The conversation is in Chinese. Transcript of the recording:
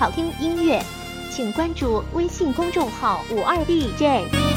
好听音乐，请关注微信公众号“五二 DJ”。